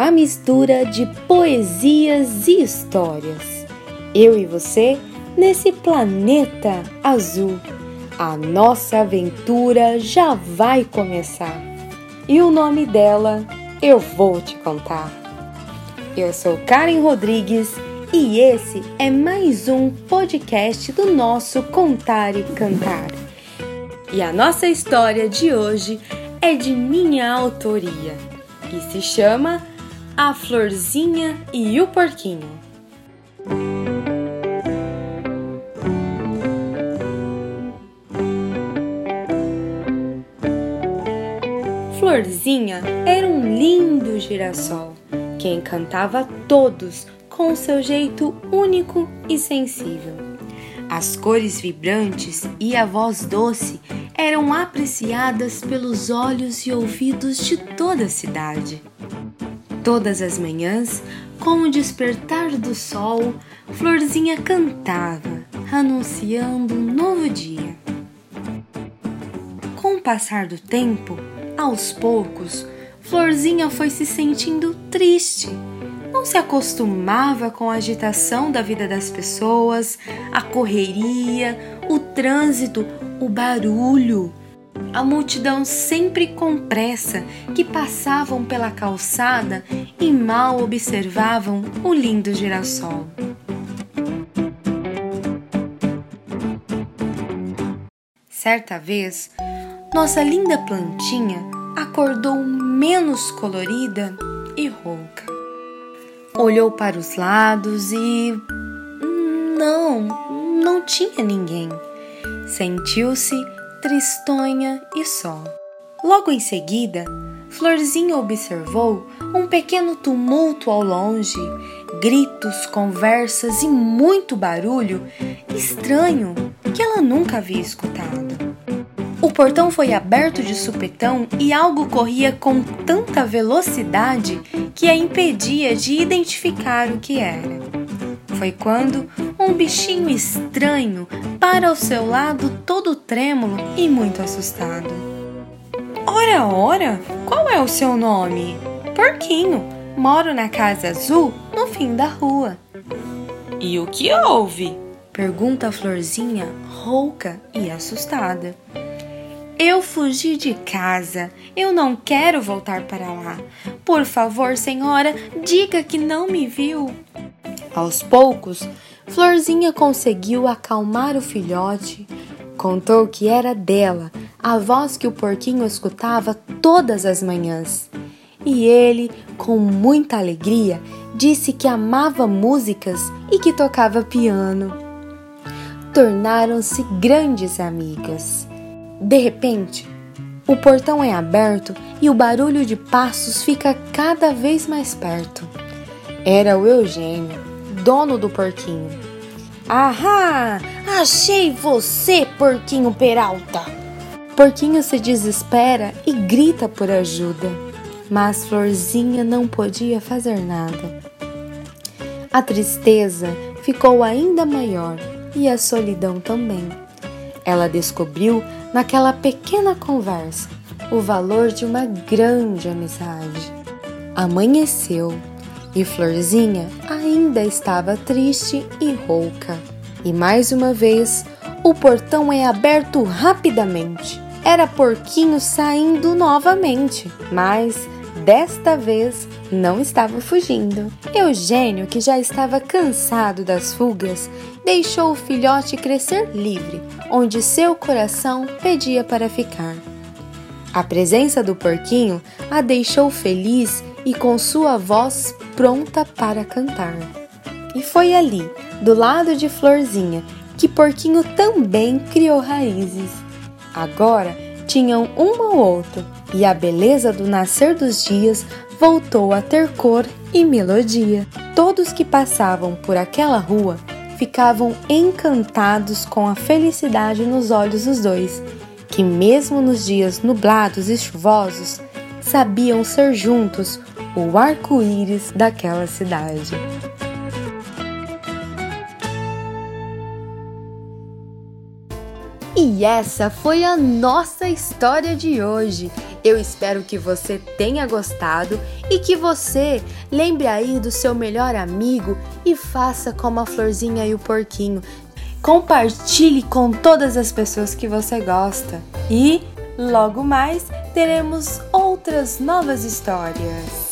uma mistura de poesias e histórias. Eu e você nesse planeta azul. A nossa aventura já vai começar. E o nome dela eu vou te contar. Eu sou Karen Rodrigues e esse é mais um podcast do nosso Contar e Cantar. E a nossa história de hoje é de minha autoria e se chama A Florzinha e o Porquinho. Florzinha era um lindo girassol que encantava todos com seu jeito único e sensível. As cores vibrantes e a voz doce eram apreciadas pelos olhos e ouvidos de toda a cidade. Todas as manhãs, com o despertar do sol, Florzinha cantava, anunciando um novo dia. Com o passar do tempo, aos poucos, Florzinha foi se sentindo triste. Não se acostumava com a agitação da vida das pessoas, a correria, o trânsito, o barulho. A multidão sempre com pressa que passavam pela calçada e mal observavam o lindo girassol. Certa vez, nossa linda plantinha acordou menos colorida e rouca. Olhou para os lados e. Não, não tinha ninguém. Sentiu-se tristonha e só. Logo em seguida, Florzinha observou um pequeno tumulto ao longe, gritos, conversas e muito barulho estranho que ela nunca havia escutado. O portão foi aberto de supetão e algo corria com tanta velocidade que a impedia de identificar o que era. Foi quando um bichinho estranho para ao seu lado, todo trêmulo e muito assustado. Ora, ora, qual é o seu nome? Porquinho. Moro na casa azul, no fim da rua. E o que houve? Pergunta a Florzinha, rouca e assustada. Eu fugi de casa. Eu não quero voltar para lá. Por favor, senhora, diga que não me viu. Aos poucos, Florzinha conseguiu acalmar o filhote. Contou que era dela, a voz que o porquinho escutava todas as manhãs. E ele, com muita alegria, disse que amava músicas e que tocava piano. Tornaram-se grandes amigas. De repente, o portão é aberto e o barulho de passos fica cada vez mais perto. Era o Eugênio, dono do porquinho. Ahá! Achei você, porquinho Peralta! Porquinho se desespera e grita por ajuda, mas Florzinha não podia fazer nada. A tristeza ficou ainda maior e a solidão também. Ela descobriu naquela pequena conversa o valor de uma grande amizade. Amanheceu e Florzinha ainda estava triste e rouca. E mais uma vez, o portão é aberto rapidamente. Era Porquinho saindo novamente, mas desta vez não estava fugindo. Eugênio, que já estava cansado das fugas, deixou o filhote crescer livre, onde seu coração pedia para ficar. A presença do porquinho a deixou feliz e com sua voz pronta para cantar. E foi ali, do lado de Florzinha, que Porquinho também criou raízes. Agora tinham um ao outro e a beleza do nascer dos dias voltou a ter cor e melodia. Todos que passavam por aquela rua ficavam encantados com a felicidade nos olhos dos dois, que, mesmo nos dias nublados e chuvosos, sabiam ser juntos o arco-íris daquela cidade. E essa foi a nossa história de hoje. Eu espero que você tenha gostado e que você lembre aí do seu melhor amigo e faça como a florzinha e o porquinho. Compartilhe com todas as pessoas que você gosta. E logo mais teremos outras novas histórias.